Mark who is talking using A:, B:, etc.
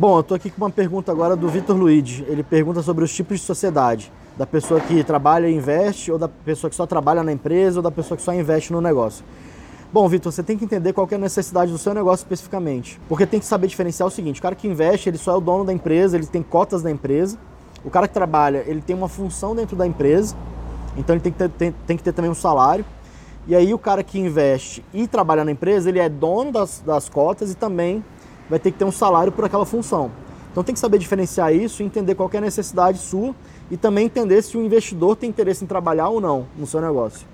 A: Bom, eu estou aqui com uma pergunta agora do Vitor Luiz. Ele pergunta sobre os tipos de sociedade. Da pessoa que trabalha e investe, ou da pessoa que só trabalha na empresa, ou da pessoa que só investe no negócio. Bom, Vitor, você tem que entender qual que é a necessidade do seu negócio especificamente. Porque tem que saber diferenciar o seguinte: o cara que investe, ele só é o dono da empresa, ele tem cotas da empresa. O cara que trabalha, ele tem uma função dentro da empresa, então ele tem que ter, tem, tem que ter também um salário. E aí o cara que investe e trabalha na empresa, ele é dono das, das cotas e também vai ter que ter um salário por aquela função. Então tem que saber diferenciar isso entender qual é a necessidade sua e também entender se o investidor tem interesse em trabalhar ou não no seu negócio.